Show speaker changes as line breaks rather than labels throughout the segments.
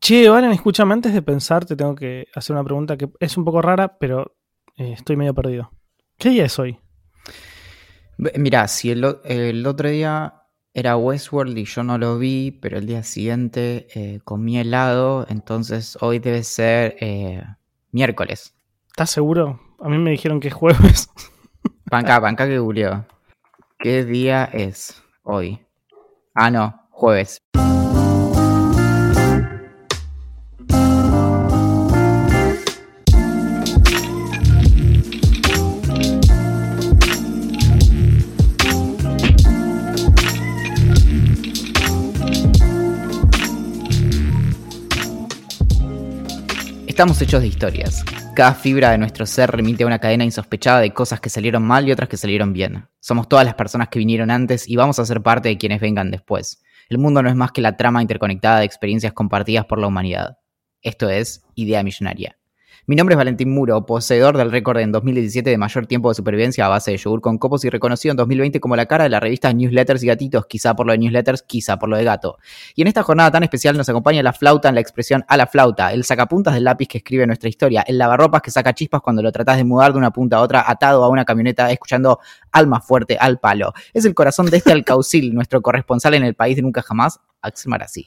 Che, Valen, escúchame, antes de pensar te tengo que hacer una pregunta que es un poco rara, pero eh, estoy medio perdido. ¿Qué día es hoy?
Mira, si el, el, otro día era Westworld y yo no lo vi, pero el día siguiente eh, comí helado, entonces hoy debe ser eh, miércoles.
¿Estás seguro? A mí me dijeron que es jueves.
Panca, panca que googleó. ¿Qué día es hoy? Ah, no, jueves. Estamos hechos de historias. Cada fibra de nuestro ser remite a una cadena insospechada de cosas que salieron mal y otras que salieron bien. Somos todas las personas que vinieron antes y vamos a ser parte de quienes vengan después. El mundo no es más que la trama interconectada de experiencias compartidas por la humanidad. Esto es Idea Millonaria. Mi nombre es Valentín Muro, poseedor del récord en 2017 de mayor tiempo de supervivencia a base de yogur con copos y reconocido en 2020 como la cara de la revista Newsletters y Gatitos, quizá por lo de Newsletters, quizá por lo de gato. Y en esta jornada tan especial nos acompaña la flauta en la expresión a la flauta, el sacapuntas del lápiz que escribe nuestra historia, el lavarropas que saca chispas cuando lo tratás de mudar de una punta a otra atado a una camioneta escuchando alma fuerte al palo. Es el corazón de este alcaucil, nuestro corresponsal en el país de nunca jamás, Axel Marazzi.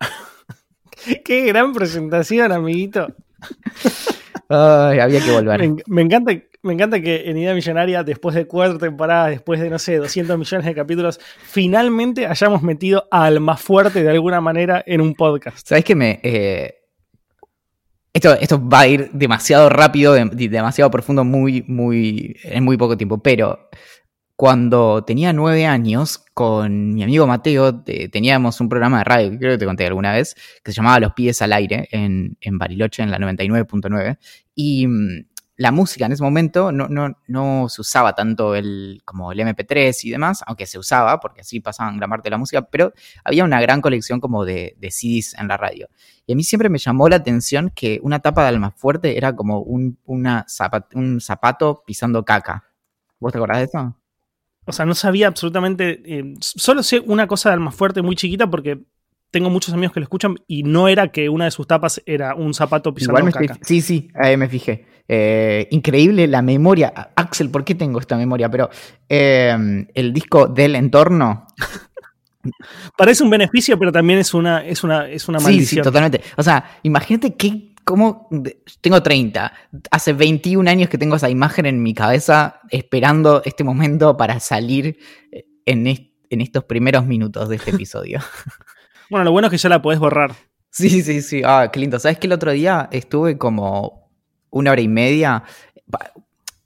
Qué gran presentación, amiguito.
Ay, había que volver.
Me, encanta, me encanta que en Idea Millonaria, después de cuatro temporadas, después de, no sé, 200 millones de capítulos, finalmente hayamos metido a Alma Fuerte de alguna manera en un podcast.
¿Sabes qué me...? Eh, esto, esto va a ir demasiado rápido, demasiado profundo, muy, muy, en muy poco tiempo, pero cuando tenía nueve años, con mi amigo Mateo, teníamos un programa de radio, que creo que te conté alguna vez, que se llamaba Los Pies al Aire, en, en Bariloche, en la 99.9. Y mm, la música en ese momento no, no, no, se usaba tanto el, como el MP3 y demás, aunque se usaba, porque así pasaban gran parte de la música, pero había una gran colección como de, de CDs en la radio. Y a mí siempre me llamó la atención que una tapa de Almafuerte era como un, una un zapato pisando caca. ¿Vos te acordás de eso?
O sea, no sabía absolutamente. Eh, solo sé una cosa de Alma Fuerte muy chiquita porque tengo muchos amigos que lo escuchan y no era que una de sus tapas era un zapato pisando
Igual
caca.
sí, sí, ahí me fijé. Eh, increíble la memoria. Axel, ¿por qué tengo esta memoria? Pero eh, el disco del entorno.
Parece un beneficio, pero también es una, es una, es una maldición.
Sí, sí, totalmente. O sea, imagínate qué ¿Cómo? Tengo 30. Hace 21 años que tengo esa imagen en mi cabeza esperando este momento para salir eh, en, en estos primeros minutos de este episodio.
bueno, lo bueno es que ya la podés borrar.
Sí, sí, sí. Ah, qué lindo. ¿Sabes que el otro día estuve como una hora y media?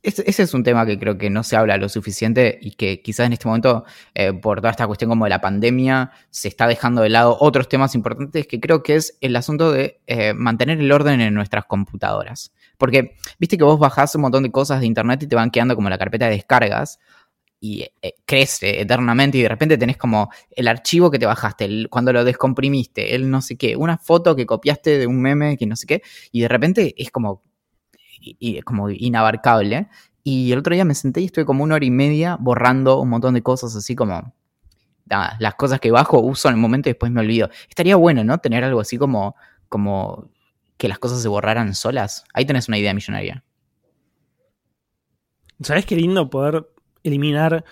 Ese es un tema que creo que no se habla lo suficiente y que quizás en este momento, eh, por toda esta cuestión como de la pandemia, se está dejando de lado otros temas importantes que creo que es el asunto de eh, mantener el orden en nuestras computadoras. Porque viste que vos bajás un montón de cosas de internet y te van quedando como la carpeta de descargas y eh, crece eternamente y de repente tenés como el archivo que te bajaste, cuando lo descomprimiste, el no sé qué, una foto que copiaste de un meme que no sé qué, y de repente es como y, como inabarcable. Y el otro día me senté y estuve como una hora y media borrando un montón de cosas así como las cosas que bajo uso en el momento y después me olvido. Estaría bueno, ¿no? Tener algo así como, como que las cosas se borraran solas. Ahí tenés una idea millonaria.
¿Sabes qué lindo poder eliminar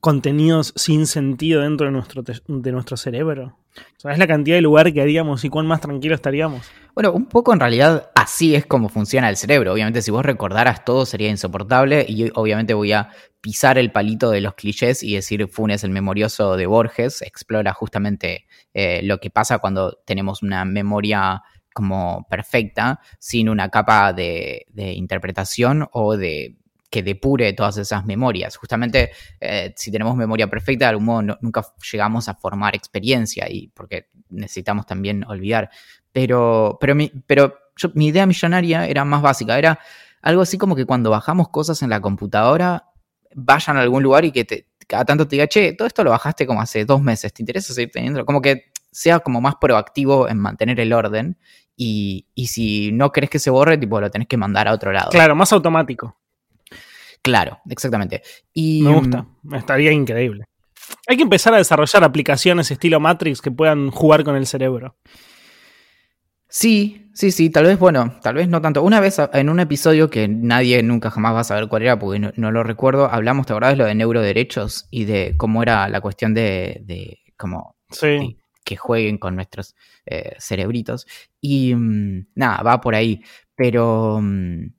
contenidos sin sentido dentro de nuestro, de nuestro cerebro? ¿Sabes la cantidad de lugar que haríamos y cuán más tranquilo estaríamos?
Bueno, un poco en realidad así es como funciona el cerebro. Obviamente, si vos recordaras todo sería insoportable y obviamente voy a pisar el palito de los clichés y decir Funes el memorioso de Borges explora justamente eh, lo que pasa cuando tenemos una memoria como perfecta, sin una capa de interpretación o de que depure todas esas memorias. Justamente, eh, si tenemos memoria perfecta, de algún modo nunca llegamos a formar experiencia y porque necesitamos también olvidar. Pero, pero, pero yo, mi idea millonaria era más básica, era algo así como que cuando bajamos cosas en la computadora, vayan a algún lugar y que te, cada tanto te diga, che, todo esto lo bajaste como hace dos meses, ¿te interesa seguir teniendo? Como que sea como más proactivo en mantener el orden y, si no querés que se borre, tipo, lo tenés que mandar a otro lado.
Claro, más automático.
Claro, exactamente. Y,
Me gusta, estaría increíble. Hay que empezar a desarrollar aplicaciones estilo Matrix que puedan jugar con el cerebro.
Sí, sí, sí, tal vez, bueno, tal vez no tanto. Una vez en un episodio que nadie nunca jamás va a saber cuál era porque no, lo recuerdo, hablamos, ¿te acordás de lo de neuroderechos y de cómo era la cuestión de, de como que jueguen con nuestros eh, cerebritos? Y mm, nada, va por ahí, pero... Mm,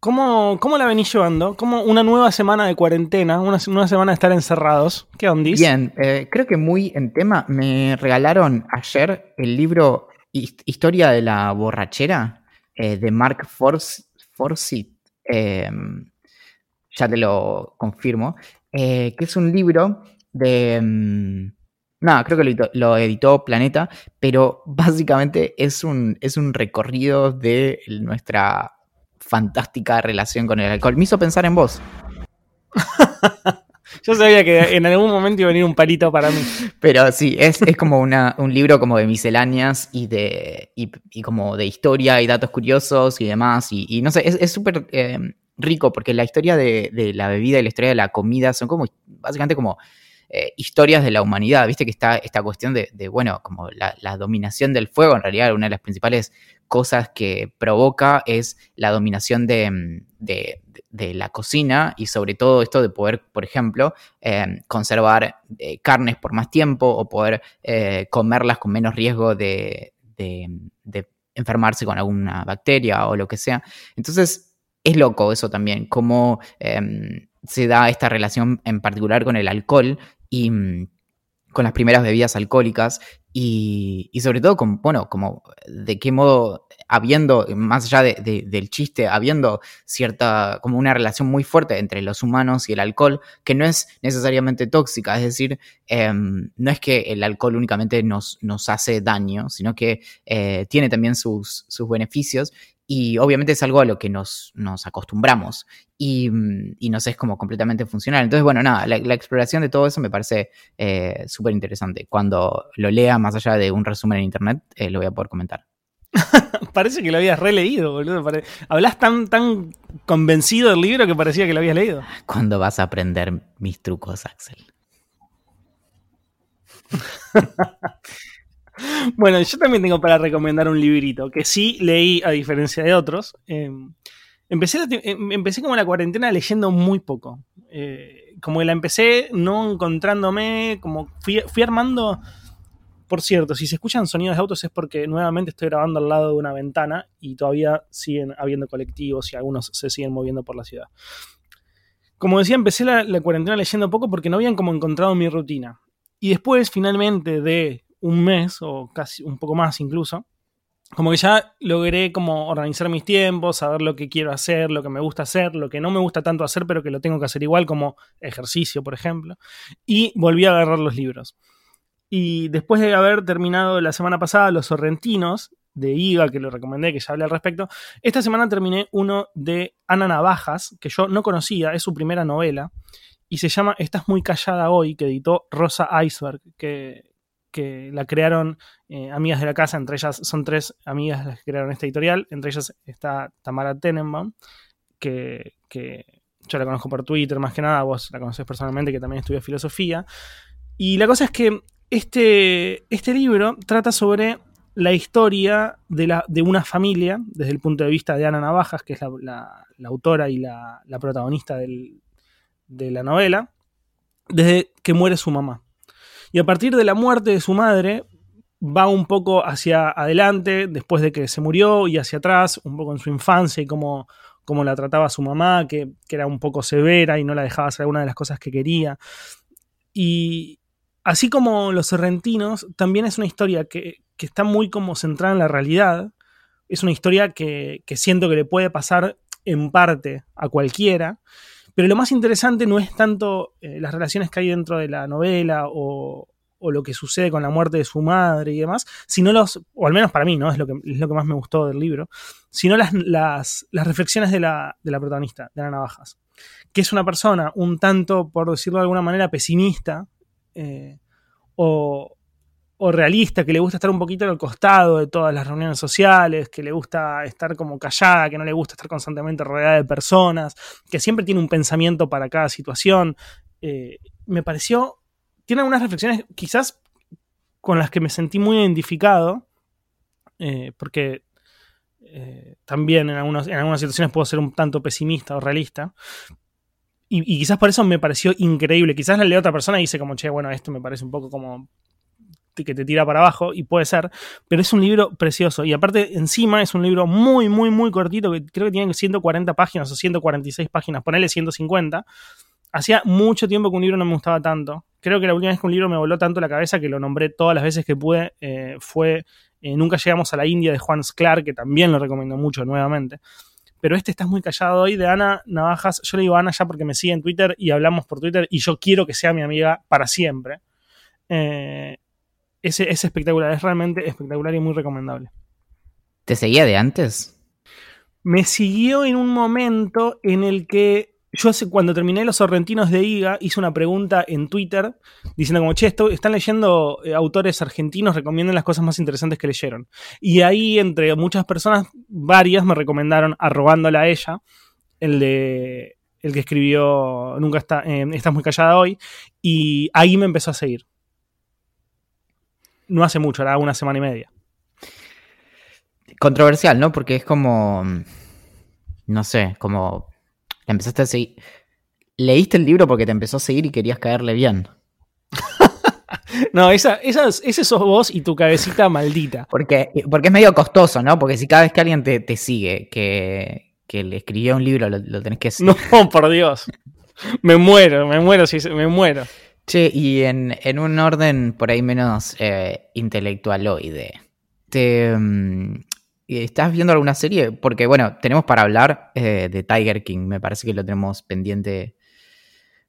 ¿Cómo, ¿Cómo, la venís llevando? ¿Cómo una nueva semana de cuarentena, una, nueva semana de estar encerrados? ¿Qué ondis?
Bien, eh, creo que muy en tema. Me regalaron ayer el libro Historia de la borrachera eh, de Mark Forsyth. Em, ya te lo confirmo. Eh, que es un libro de. Em, nada, creo que lo, editó Planeta, pero básicamente es un, es un recorrido de nuestra fantástica relación con el alcohol. Me hizo pensar en vos.
Yo sabía que en algún momento iba a venir un palito para mí.
Pero sí, es, como una, un libro como de misceláneas y de y, como de historia y datos curiosos y demás. Y, no sé, es súper eh, rico porque la historia de, la bebida y la historia de la comida son como básicamente como eh, historias de la humanidad. Viste que está esta cuestión de, bueno, como la, dominación del fuego, en realidad una de las principales cosas que provoca es la dominación de, de la cocina y sobre todo esto de poder, por ejemplo, eh, conservar eh, carnes por más tiempo o poder eh, comerlas con menos riesgo de, enfermarse con alguna bacteria o lo que sea. Entonces, es loco eso también, cómo em, se da esta relación en particular con el alcohol y mm, con las primeras bebidas alcohólicas y, sobre todo con, bueno, como de qué modo habiendo, más allá de, del chiste, habiendo cierta, como una relación muy fuerte entre los humanos y el alcohol, que no es necesariamente tóxica, es decir, em, no es que el alcohol únicamente nos, nos hace daño, sino que eh, tiene también sus, sus beneficios y obviamente es algo a lo que nos, nos acostumbramos y, y, nos es como completamente funcional. Entonces, bueno, nada, la, exploración de todo eso me parece eh, súper interesante. Cuando lo lea, más allá de un resumen en internet, eh, lo voy a poder comentar.
Parece que lo habías releído, boludo. Hablas tan, tan convencido del libro que parecía que lo habías leído.
¿Cuándo vas a aprender mis trucos, Axel?
bueno, yo también tengo para recomendar un librito que sí leí a diferencia de otros. Em, empecé, em, empecé como la cuarentena leyendo muy poco. Eh, como que la empecé no encontrándome, como fui, fui armando por cierto, si se escuchan sonidos de autos es porque nuevamente estoy grabando al lado de una ventana y todavía siguen habiendo colectivos y algunos se siguen moviendo por la ciudad. Como decía, empecé la, cuarentena leyendo poco porque no habían como encontrado mi rutina. Y después, finalmente, de un mes o casi un poco más incluso, como que ya logré como organizar mis tiempos, saber lo que quiero hacer, lo que me gusta hacer, lo que no me gusta tanto hacer, pero que lo tengo que hacer igual, como ejercicio, por ejemplo. Y volví a agarrar los libros. Y después de haber terminado la semana pasada Los Sorrentinos, de IGA, que lo recomendé, que ya hablé al respecto, esta semana terminé uno de Ana Navajas, que yo no conocía, es su primera novela, y se llama Estás muy callada hoy, que editó Rosa Iceberg, que, que la crearon eh, amigas de la casa, entre ellas son tres amigas las que crearon esta editorial, entre ellas está Tamara Tenenbaum, que, yo la conozco por Twitter más que nada, vos la conoces personalmente, que también estudia filosofía. Y la cosa es que este, este libro trata sobre la historia de, la, de, una familia, desde el punto de vista de Ana Navajas, que es la, autora y la, protagonista de la novela, desde que muere su mamá. Y a partir de la muerte de su madre, va un poco hacia adelante, después de que se murió, y hacia atrás, un poco en su infancia y cómo, cómo la trataba su mamá, que, que, era un poco severa y no la dejaba hacer alguna de las cosas que quería. Y, Así como Los Sorrentinos, también es una historia que, está muy como centrada en la realidad. Es una historia que, siento que le puede pasar en parte a cualquiera. Pero lo más interesante no es tanto eh, las relaciones que hay dentro de la novela o, lo que sucede con la muerte de su madre y demás, sino los, o al menos para mí, ¿no? Es lo que, es lo que más me gustó del libro, sino las, las, las reflexiones de la, de la protagonista, de Ana Navajas, que es una persona un tanto, por decirlo de alguna manera, pesimista, eh, o, o realista, que le gusta estar un poquito al costado de todas las reuniones sociales, que le gusta estar como callada, que no le gusta estar constantemente rodeada de personas, que siempre tiene un pensamiento para cada situación. Eh, me pareció, tiene algunas reflexiones quizás con las que me sentí muy identificado, eh, porque eh, también en, en algunas situaciones puedo ser un tanto pesimista o realista. Y, y, quizás por eso me pareció increíble. Quizás la leo otra persona y dice como, che, bueno, esto me parece un poco como que te tira para abajo, y puede ser, pero es un libro precioso. Y aparte, encima es un libro muy, muy, muy cortito, que creo que tiene 140 páginas o 146 páginas, ponele 150. Hacía mucho tiempo que un libro no me gustaba tanto. Creo que la última vez que un libro me voló tanto la cabeza que lo nombré todas las veces que pude eh, fue eh, Nunca llegamos a la India de Juan Sclar, que también lo recomiendo mucho nuevamente. Pero este estás muy callado hoy de Ana Navajas. Yo le digo a Ana ya porque me sigue en Twitter y hablamos por Twitter y yo quiero que sea mi amiga para siempre. Eh, es, es espectacular, es realmente espectacular y muy recomendable.
¿Te seguía de antes?
Me siguió en un momento en el que yo cuando terminé Los Sorrentinos de Iga hice una pregunta en Twitter diciendo como, che, esto, están leyendo eh, autores argentinos, recomienden las cosas más interesantes que leyeron. Y ahí entre muchas personas, varias me recomendaron, arrobándola a ella, el de el que escribió Nunca está, eh, estás muy callada hoy, y ahí me empezó a seguir no hace mucho, era una semana y media.
Controversial, ¿no? Porque es como, no sé, como empezaste a seguir. Leíste el libro porque te empezó a seguir y querías caerle bien.
no, esa, esa, ese sos vos y tu cabecita maldita.
Porque, porque es medio costoso, ¿no? Porque si cada vez que alguien te, sigue, que, que, le escribió un libro, lo, tenés que
seguir. No, por Dios. Me muero, me muero, si, me muero.
Che, y en, un orden por ahí menos eh, intelectualoide, ¿te, mm, ¿estás viendo alguna serie? Porque, bueno, tenemos para hablar eh, de Tiger King, me parece que lo tenemos pendiente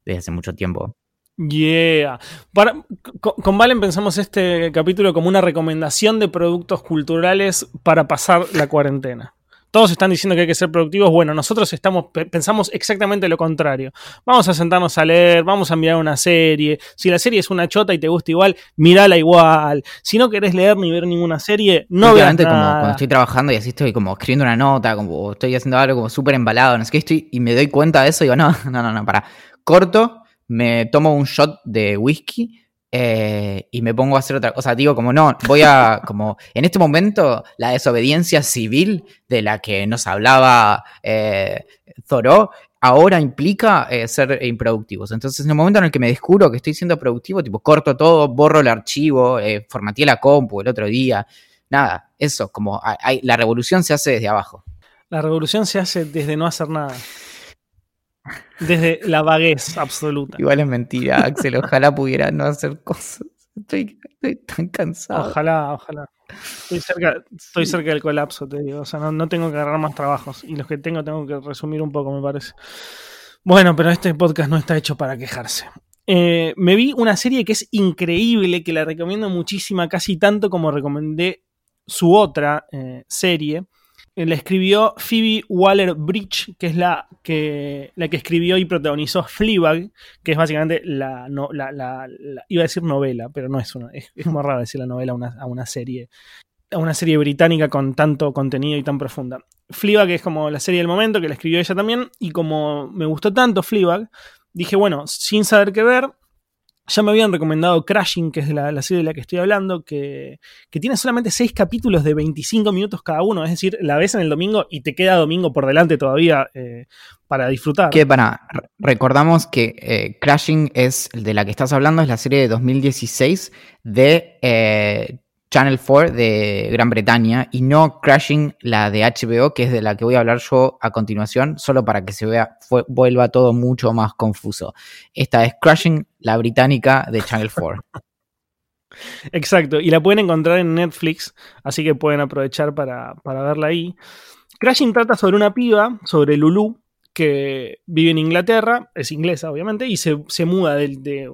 desde hace mucho tiempo.
Yeah. con, con, Valen pensamos este capítulo como una recomendación de productos culturales para pasar la cuarentena todos están diciendo que hay que ser productivos. Bueno, nosotros estamos, pensamos exactamente lo contrario. Vamos a sentarnos a leer, vamos a mirar una serie. Si la serie es una chota y te gusta igual, mírala igual. Si no querés leer ni ver ninguna serie, no veas nada.
como cuando estoy trabajando y así estoy como escribiendo una nota, como estoy haciendo algo como súper embalado, no sé qué, estoy, y me doy cuenta de eso y digo, no, no, no, no, para. Corto, me tomo un shot de whisky eh, y me pongo a hacer otra cosa. Digo, como no, voy a, como en este momento, la desobediencia civil de la que nos hablaba eh, Zoró, ahora implica eh, ser improductivos. Entonces, en el momento en el que me descubro que estoy siendo productivo, tipo, corto todo, borro el archivo, eh, formateé la compu el otro día, nada, eso, como la revolución se hace desde abajo.
La revolución se hace desde no hacer nada. Desde la vaguez absoluta.
Igual es mentira, Axel. Ojalá pudiera no hacer cosas. Estoy, tan cansado.
Ojalá, ojalá. Estoy cerca, estoy cerca del colapso, te digo. O sea, no, tengo que agarrar más trabajos. Y los que tengo, tengo que resumir un poco, me parece. Bueno, pero este podcast no está hecho para quejarse. Eh, me vi una serie que es increíble, que la recomiendo muchísima, casi tanto como recomendé su otra eh, serie, la escribió Phoebe Waller-Bridge, que es la que, la que escribió y protagonizó Fleabag, que es básicamente la, iba a decir novela, pero no es una, es, muy raro decir la novela a una, serie a una serie británica con tanto contenido y tan profunda. Fleabag es como la serie del momento, que la escribió ella también, y como me gustó tanto Fleabag, dije, bueno, sin saber qué ver, ya me habían recomendado Crashing, que es la, serie de la que estoy hablando, que, tiene solamente 6 capítulos de 25 minutos cada uno. Es decir, la ves en el domingo y te queda domingo por delante todavía eh, para disfrutar.
Que para, recordamos que eh, Crashing es de la que estás hablando, es la serie de 2016 de eh, Channel 4 de Gran Bretaña y no Crashing, la de HBO, que es de la que voy a hablar yo a continuación, solo para que se vea, vuelva todo mucho más confuso. Esta es Crashing, la británica de Channel 4.
Exacto, y la pueden encontrar en Netflix, así que pueden aprovechar para, verla ahí. Crashing trata sobre una piba, sobre Lulu, que vive en Inglaterra, es inglesa obviamente, y se, muda de, de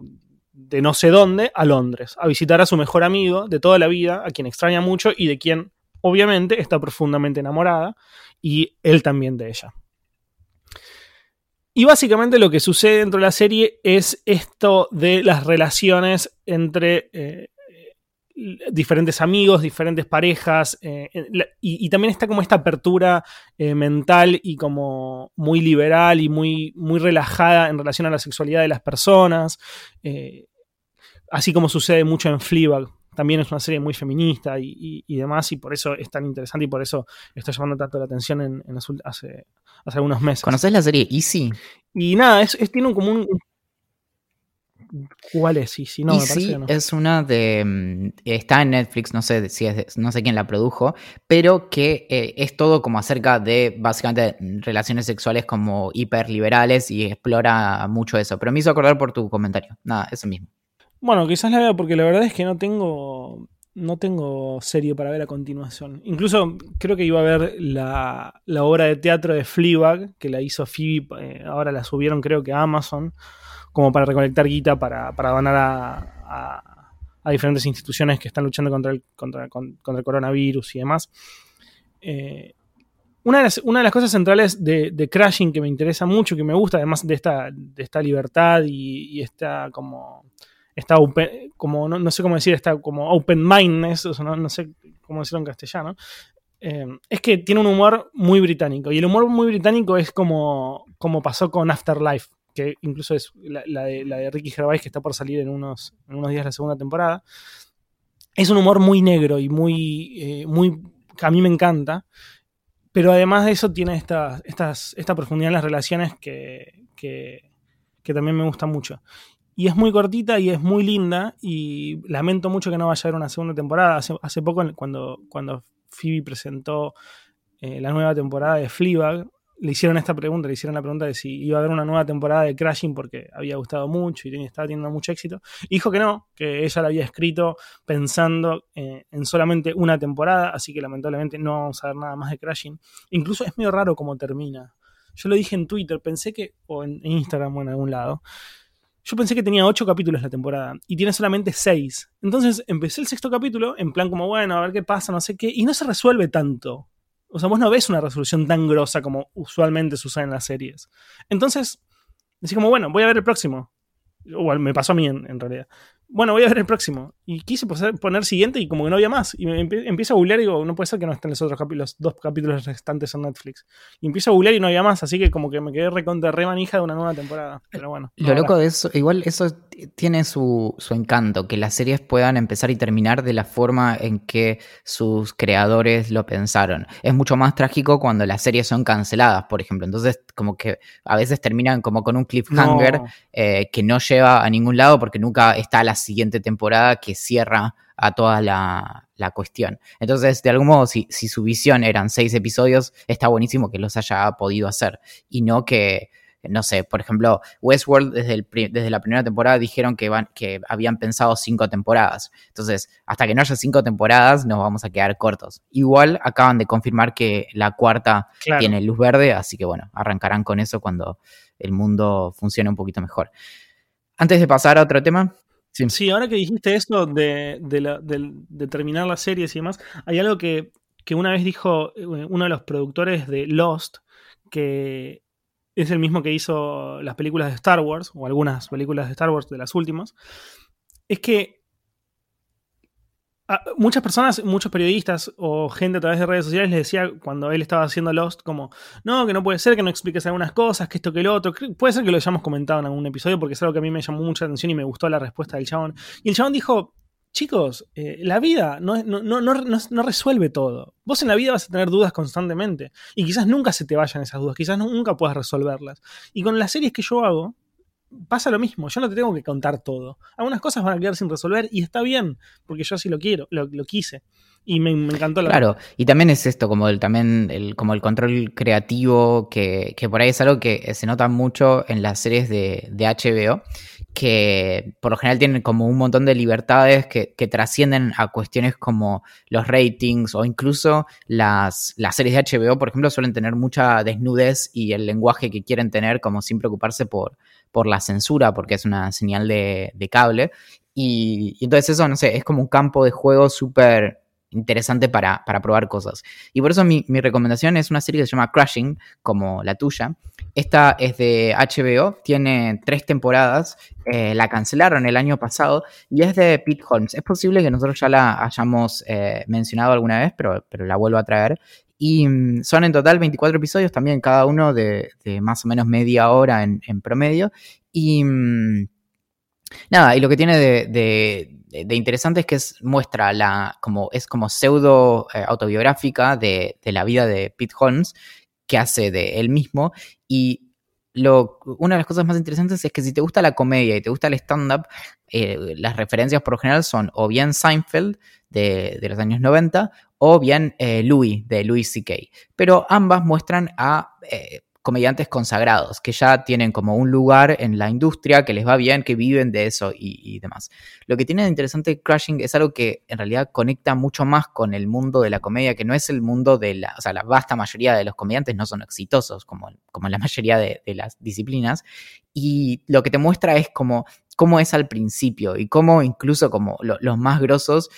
no sé dónde a Londres, a visitar a su mejor amigo de toda la vida, a quien extraña mucho y de quien obviamente está profundamente enamorada, y él también de ella. Y básicamente lo que sucede dentro de la serie es esto de las relaciones entre eh, diferentes amigos, diferentes parejas, eh, y, también está como esta apertura eh, mental y como muy liberal y muy, muy relajada en relación a la sexualidad de las personas, eh, así como sucede mucho en Fleabag. También es una serie muy feminista y, demás, y por eso es tan interesante y por eso está llamando tanto la atención en, hace, hace algunos meses.
¿Conoces la serie Easy?
Y nada, es, tiene como un, ¿Cuál es? Sí,
no, es una de. Mm, está en Netflix, no sé si es no sé quién la produjo, pero que eh, es todo como acerca de básicamente relaciones sexuales como hiperliberales y explora mucho eso. Pero me hizo acordar por tu comentario. Nada, eso mismo.
Bueno, quizás la vea porque la verdad es que no tengo. No tengo serie para ver a continuación. Incluso creo que iba a ver la, obra de teatro de Fleabag, que la hizo Phoebe, eh, ahora la subieron creo que a Amazon como para recolectar guita para, donar a, diferentes instituciones que están luchando contra el, contra, el coronavirus y demás. Eh, una, de las, una, de las, cosas centrales de, Crashing que me interesa mucho, que me gusta, además de esta, de esta libertad y, esta como. Esta como no, sé cómo decir, esta como open mindness, no, sé cómo decirlo en castellano, eh, es que tiene un humor muy británico. Y el humor muy británico es como, como pasó con Afterlife que incluso es la, de, Ricky Gervais que está por salir en unos, en unos días la segunda temporada. Es un humor muy negro y muy, eh, muy que a mí me encanta, pero además de eso tiene esta, esta profundidad en las relaciones que, que, también me gusta mucho. Y es muy cortita y es muy linda y lamento mucho que no vaya a haber una segunda temporada. Hace, hace poco cuando, cuando Phoebe presentó eh, la nueva temporada de Fleabag, le hicieron esta pregunta, le hicieron la pregunta de si iba a haber una nueva temporada de Crashing porque había gustado mucho y estaba teniendo mucho éxito. Y dijo que no, que ella la había escrito pensando eh, en solamente una temporada, así que lamentablemente no vamos a ver nada más de Crashing. Incluso es medio raro cómo termina. Yo lo dije en Twitter, pensé que, o en Instagram o en algún lado, yo pensé que tenía ocho capítulos la temporada y tiene solamente seis. Entonces empecé el sexto capítulo en plan como, bueno, a ver qué pasa, no sé qué, y no se resuelve tanto. O sea, vos no ves una resolución tan grosa como usualmente se usa en las series. Entonces, decís como, bueno, voy a ver el próximo. O me pasó a mí en realidad bueno, voy a ver el próximo. Y quise poner siguiente y como que no había más. Y me empiezo a googlear y digo, no puede ser que no estén los otros capítulos, dos capítulos restantes en Netflix. Y empiezo a googlear y no había más, así que como que me quedé recontra re manija de una nueva temporada. Pero bueno.
Lo loco de eso, igual eso tiene su, su encanto, que las series puedan empezar y terminar de la forma en que sus creadores lo pensaron. Es mucho más trágico cuando las series son canceladas, por ejemplo. Entonces, como que a veces terminan como con un cliffhanger eh, que no lleva a ningún lado porque nunca está la siguiente temporada que cierra a toda la, cuestión. Entonces, de algún modo, si, si, su visión eran seis episodios, está buenísimo que los haya podido hacer. Y no que, no sé, por ejemplo, Westworld desde, el, desde la primera temporada dijeron que, van, que habían pensado cinco temporadas. Entonces, hasta que no haya cinco temporadas, nos vamos a quedar cortos. Igual acaban de confirmar que la cuarta tiene luz verde, así que bueno, arrancarán con eso cuando el mundo funcione un poquito mejor. Antes de pasar a otro tema,
Sí. ahora que dijiste esto de, terminar las series y demás, hay algo que, una vez dijo eh, uno de los productores de Lost, que es el mismo que hizo las películas de Star Wars, o algunas películas de Star Wars de las últimas, es que muchas personas, muchos periodistas o gente a través de redes sociales le decía cuando él estaba haciendo Lost como, no, que no puede ser que no expliques algunas cosas, que esto, que lo otro. Puede ser que lo hayamos comentado en algún episodio porque es algo que a mí me llamó mucha atención y me gustó la respuesta del chabón. Y el chabón dijo, chicos, eh, la vida no, no, no, no, resuelve todo. Vos en la vida vas a tener dudas constantemente y quizás nunca se te vayan esas dudas, quizás nunca puedas resolverlas. Y con las series que yo hago, pasa lo mismo, yo no te tengo que contar todo. Algunas cosas van a quedar sin resolver y está bien, porque yo así lo quiero, lo, quise. Y me, encantó la
Claro, y también es esto, como el, también el, como el control creativo, que, que por ahí es algo que se nota mucho en las series de, de HBO, que por lo general tienen como un montón de libertades que, que, trascienden a cuestiones como los ratings o incluso las, las series de HBO, por ejemplo, suelen tener mucha desnudez y el lenguaje que quieren tener como sin preocuparse por, por la censura, porque es una señal de, de cable. Y, y, entonces eso, no sé, es como un campo de juego súper interesante para, para, probar cosas. Y por eso mi, mi, recomendación es una serie que se llama Crashing, como la tuya. Esta es de HBO, tiene tres temporadas, eh, la cancelaron el año pasado y es de Pete Holmes. Es posible que nosotros ya la hayamos eh, mencionado alguna vez, pero, pero la vuelvo a traer. Y mm, son en total 24 episodios, también cada uno de, más o menos media hora en, en promedio. Y mm, nada, y lo que tiene de, interesante es que es, muestra la, como, es como pseudo eh, autobiográfica de, la vida de Pete Holmes, que hace de él mismo. Y una de las cosas más interesantes es que si te gusta la comedia y te gusta el stand-up, eh, las referencias por lo general son o bien Seinfeld de, los años 90 o bien eh, Louis de Louis C.K. Pero ambas muestran a comediantes consagrados, que ya tienen como un lugar en la industria, que les va bien, que viven de eso y, demás. Lo que tiene de interesante Crashing es algo que en realidad conecta mucho más con el mundo de la comedia, que no es el mundo de la, o sea, la vasta mayoría de los comediantes no son exitosos, como, como la mayoría de, las disciplinas, y lo que te muestra es como cómo es al principio y cómo incluso como lo, los más grosos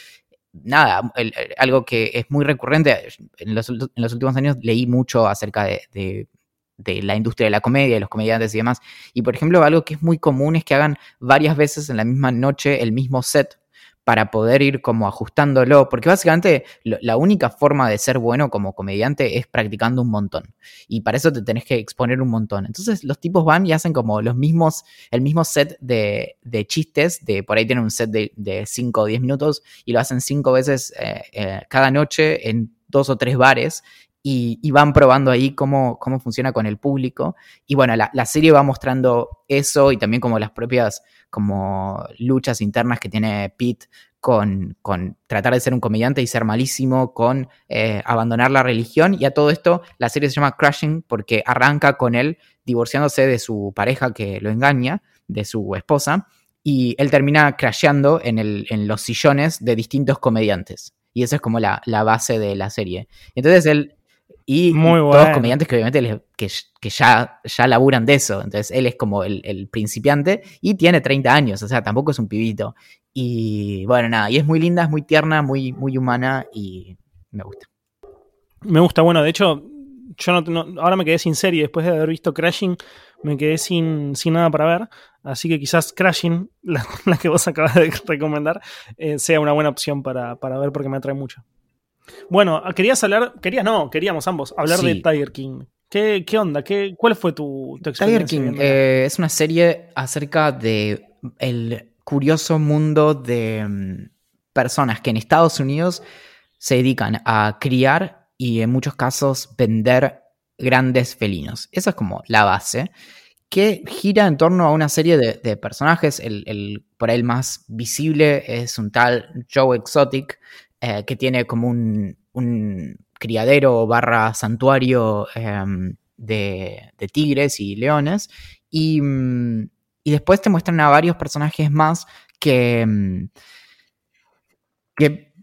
nada, algo que es muy recurrente, en los, últimos años leí mucho acerca de, de la industria de la comedia, de los comediantes y demás. Y por ejemplo, algo que es muy común es que hagan varias veces en la misma noche el mismo set para poder ir como ajustándolo, porque básicamente la única forma de ser bueno como comediante es practicando un montón, y para eso te tenés que exponer un montón. Entonces los tipos van y hacen como los mismos, el mismo set de, de chistes, de por ahí tienen un set de 5 o 10 minutos, y lo hacen cinco veces eh, eh, cada noche en dos o tres bares, y, van probando ahí cómo, cómo funciona con el público. Y bueno, la, la, serie va mostrando eso y también como las propias como luchas internas que tiene Pete con, con tratar de ser un comediante y ser malísimo, con eh, abandonar la religión. Y a todo esto, la serie se llama Crashing porque arranca con él divorciándose de su pareja que lo engaña, de su esposa, y él termina crasheando en, el, en los sillones de distintos comediantes. Y esa es como la, la base de la serie. Entonces él y
Muy bueno.
todos comediantes que obviamente les, que, que, ya, ya laburan de eso. Entonces él es como el, el, principiante y tiene 30 años, o sea, tampoco es un pibito. Y bueno, nada, y es muy linda, es muy tierna, muy, muy humana y me gusta.
Me gusta, bueno, de hecho, yo no, no, ahora me quedé sin serie, después de haber visto Crashing, me quedé sin, sin nada para ver. Así que quizás Crashing, la, la que vos acabas de recomendar, eh, sea una buena opción para, para ver porque me atrae mucho. Bueno, querías hablar, querías no, queríamos ambos hablar sí. de Tiger King. ¿Qué, qué onda? ¿Qué, ¿Cuál fue tu, tu
experiencia? Tiger King eh, es una serie acerca de el curioso mundo de um, personas que en Estados Unidos se dedican a criar y en muchos casos vender grandes felinos. Esa es como la base que gira en torno a una serie de, de personajes. El, el, por ahí el más visible es un tal Joe Exotic, eh, que tiene como un, un, criadero barra santuario eh, de, de, tigres y leones. Y, mm, y, después te muestran a varios personajes más que, mm, que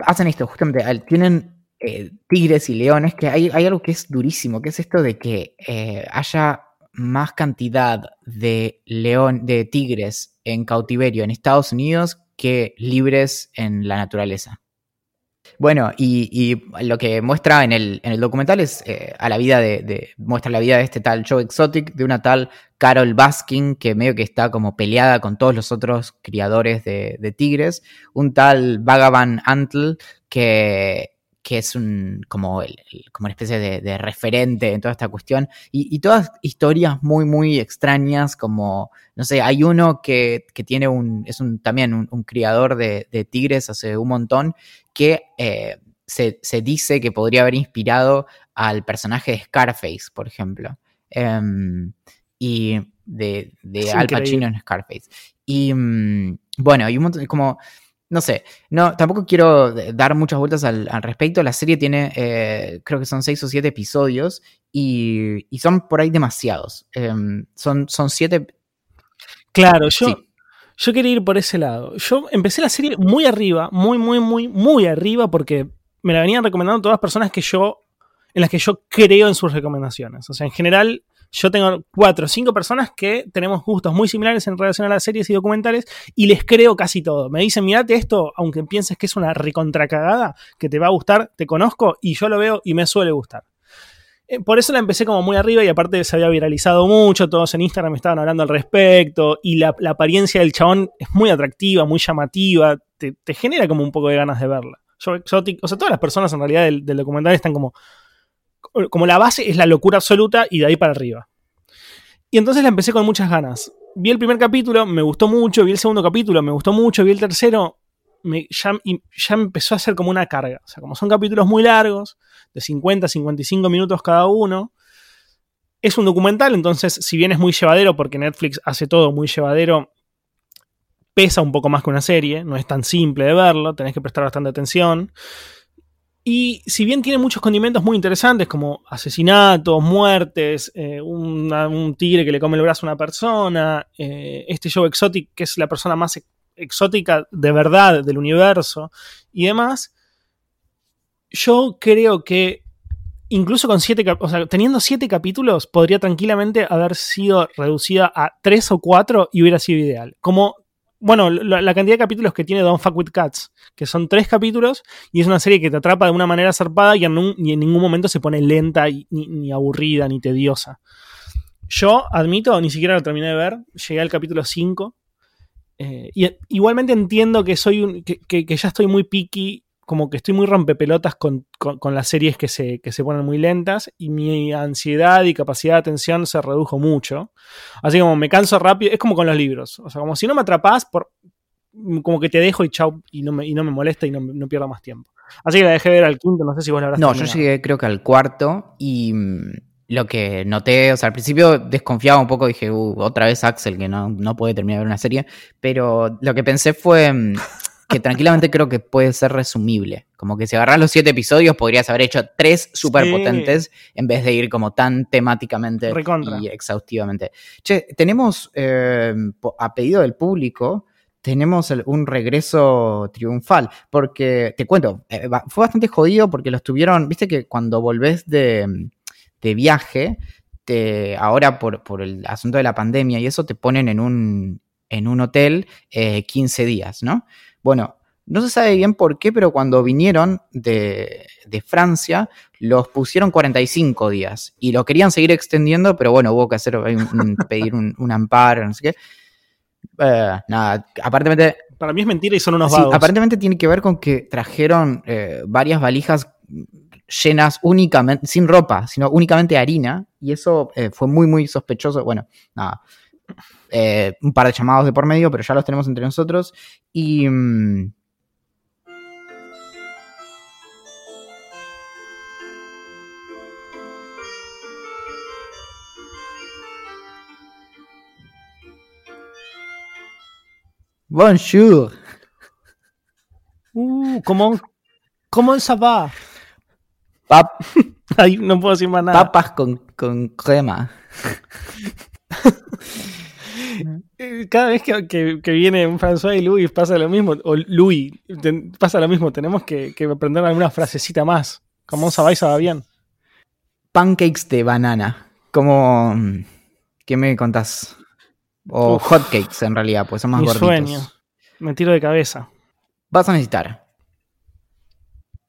hacen esto, justamente, tienen eh, tigres y leones, que hay, hay, algo que es durísimo, que es esto de que eh, haya más cantidad de león, de tigres en cautiverio en Estados Unidos que libres en la naturaleza. Bueno, y, y, lo que muestra en el, en el documental es eh, a la vida de, muestra la vida de este tal Joe Exotic, de una tal Carol Baskin, que medio que está como peleada con todos los otros criadores de, tigres, un tal Vagabond Antl, que, que es un como, como una especie de, referente en toda esta cuestión, y, y, todas historias muy, muy extrañas, como, no sé, hay uno que, que tiene un, es un, también un, criador de, tigres hace un montón, que eh, se, se, dice que podría haber inspirado al personaje de Scarface, por ejemplo, um, y de, de Al Pacino en Scarface. Y um, bueno, hay un montón, como no sé, no, tampoco quiero dar muchas vueltas al, respecto. La serie tiene, eh, creo que son seis o siete episodios y, son por ahí demasiados. Em, son, son siete.
Claro, yo, yo quería ir por ese lado. Yo empecé la serie muy arriba, muy, muy, muy, muy arriba, porque me la venían recomendando todas las personas que yo, en las que yo creo en sus recomendaciones. O sea, en general, yo tengo cuatro o cinco personas que tenemos gustos muy similares en relación a las series y documentales y les creo casi todo. Me dicen, mirate esto, aunque pienses que es una recontracagada, que te va a gustar, te conozco y yo lo veo y me suele gustar. Eh, por eso la empecé como muy arriba y aparte se había viralizado mucho, todos en Instagram estaban hablando al respecto y la, apariencia del chabón es muy atractiva, muy llamativa, te, genera como un poco de ganas de verla. Yo, o sea, todas las personas en realidad del documental están como, como la base es la locura absoluta y de ahí para arriba. Y entonces la empecé con muchas ganas. Vi el primer capítulo, me gustó mucho, vi el segundo capítulo, me gustó mucho, vi el tercero, ya, empezó a ser como una carga. O sea, como son capítulos muy largos, de 50 a 55 minutos cada uno, es un documental, entonces si bien es muy llevadero, porque Netflix hace todo muy llevadero, pesa un poco más que una serie, no es tan simple de verlo, tenés que prestar bastante atención. Y si bien tiene muchos condimentos muy interesantes, como asesinatos, muertes, eh, un tigre que le come el brazo a una persona, eh, este Joe Exotic, que es la persona más exótica de verdad del universo, y demás, yo creo que incluso con siete, o sea, teniendo siete capítulos, podría tranquilamente haber sido reducida a tres o cuatro y hubiera sido ideal. Como bueno, la, cantidad de capítulos que tiene Don't Fuck With Cats, que son tres capítulos, y es una serie que te atrapa de una manera zarpada y en, ningún momento se pone lenta, ni, aburrida, ni tediosa. Yo, admito, ni siquiera lo terminé de ver, llegué al capítulo 5. Eh, y igualmente entiendo que soy un, que, que, ya estoy muy picky como que estoy muy rompepelotas con, con, las series que se, que se ponen muy lentas y mi ansiedad y capacidad de atención se redujo mucho. Así como me canso rápido, es como con los libros. O sea, como si no me atrapas, por, como que te dejo y chau, y no me, y no me molesta y no, no pierdo más tiempo. Así que la dejé ver al quinto, no sé si vos la habrás
No, yo llegué creo que al cuarto y mm, lo que noté, o sea, al principio desconfiaba un poco, dije, uh, otra vez Axel que no, no puede terminar de ver una serie, pero lo que pensé fue mm, que tranquilamente creo que puede ser resumible. Como que si agarras los siete episodios, podrías haber hecho tres súper potentes en vez de ir como tan temáticamente y exhaustivamente. Che, tenemos, eh, a pedido del público, tenemos un regreso triunfal. Porque, te cuento, eh, fue bastante jodido porque los tuvieron, viste que cuando volvés de, viaje, te, ahora por, por, el asunto de la pandemia y eso, te ponen en un, en un hotel 15 eh, días, ¿no? Bueno, no se sabe bien por qué, pero cuando vinieron de, Francia, los pusieron 45 días y lo querían seguir extendiendo, pero bueno, hubo que hacer pedir un, amparo, no sé qué. Eh, nada, aparentemente.
Para mí es mentira y son unos vagos.
aparentemente tiene que ver con que trajeron eh, varias valijas llenas únicamente, sin ropa, sino únicamente harina, y eso eh, fue muy, muy sospechoso. Bueno, nada. Eh, un par de llamados de por medio, pero ya los tenemos entre nosotros. Y. Mm, Bonjour.
Uh, ¿cómo, cómo ça va?
Pap
Ay, no puedo decir más nada.
Papas con, con crema.
Eh, cada vez que, viene un François y Louis pasa lo mismo, o Louis pasa lo mismo, tenemos que, aprender alguna frasecita más. Como un va bien.
Pancakes de banana. Como. ¿Qué me contás? O hotcakes en realidad, pues son más mi gorditos. sueño.
Me tiro de cabeza.
Vas a necesitar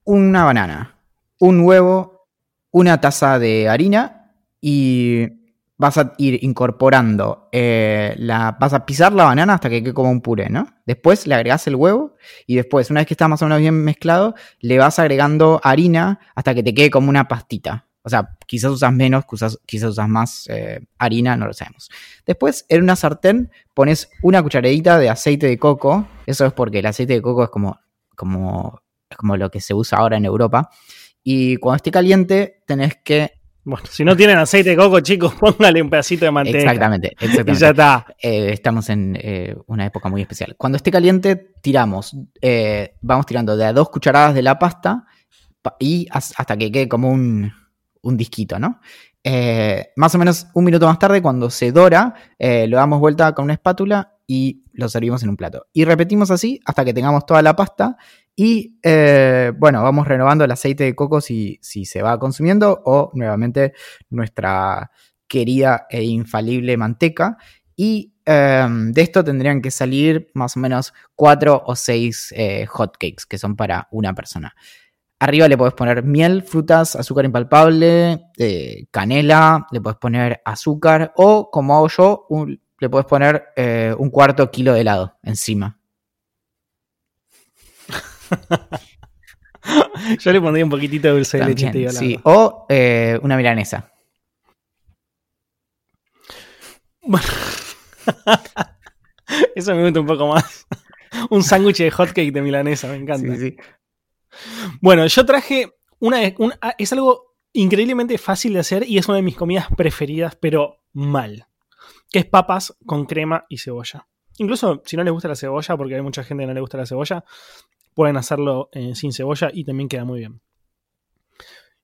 una banana, un huevo, una taza de harina y vas a ir incorporando eh, la. vas a pisar la banana hasta que quede como un puré, ¿no? Después le agregas el huevo y después, una vez que está más o menos bien mezclado, le vas agregando harina hasta que te quede como una pastita. O sea, quizás usas menos, quizás, quizás usas más eh, harina, no lo sabemos. Después, en una sartén pones una cucharadita de aceite de coco. Eso es porque el aceite de coco es como, como, es como lo que se usa ahora en Europa. Y cuando esté caliente, tenés que
Bueno, si no tienen aceite de coco, chicos, póngale un pedacito de manteca.
Exactamente, exactamente.
Y ya está.
Eh, estamos en eh, una época muy especial. Cuando esté caliente, tiramos, eh, vamos tirando de a dos cucharadas de la pasta pa- y as- hasta que quede como un, un disquito, ¿no? Más o menos un minuto más tarde, cuando se dora, lo damos vuelta con una espátula y lo servimos en un plato. Y repetimos así hasta que tengamos toda la pasta. Y eh, bueno, vamos renovando el aceite de coco si, se va consumiendo o nuevamente nuestra querida e infalible manteca. Y eh, de esto tendrían que salir más o menos cuatro o seis eh, hotcakes que son para una persona. Arriba le puedes poner miel, frutas, azúcar impalpable, eh, canela, le puedes poner azúcar o, como hago yo, le puedes poner un cuarto kilo de helado encima.
Yo le pondría un poquitito de dulce de leche, te digo
sí. O eh, una milanesa.
Bueno. Eso me gusta un poco más. Un sándwich de hotcake de milanesa, me encanta.
Sí, sí.
Bueno, yo traje una, un- ah, es algo increíblemente fácil de hacer y es una de mis comidas preferidas, pero mal. Que es papas con crema y cebolla. Incluso si no les gusta la cebolla, porque hay mucha gente que no le gusta la cebolla, pueden hacerlo eh, sin cebolla y también queda muy bien.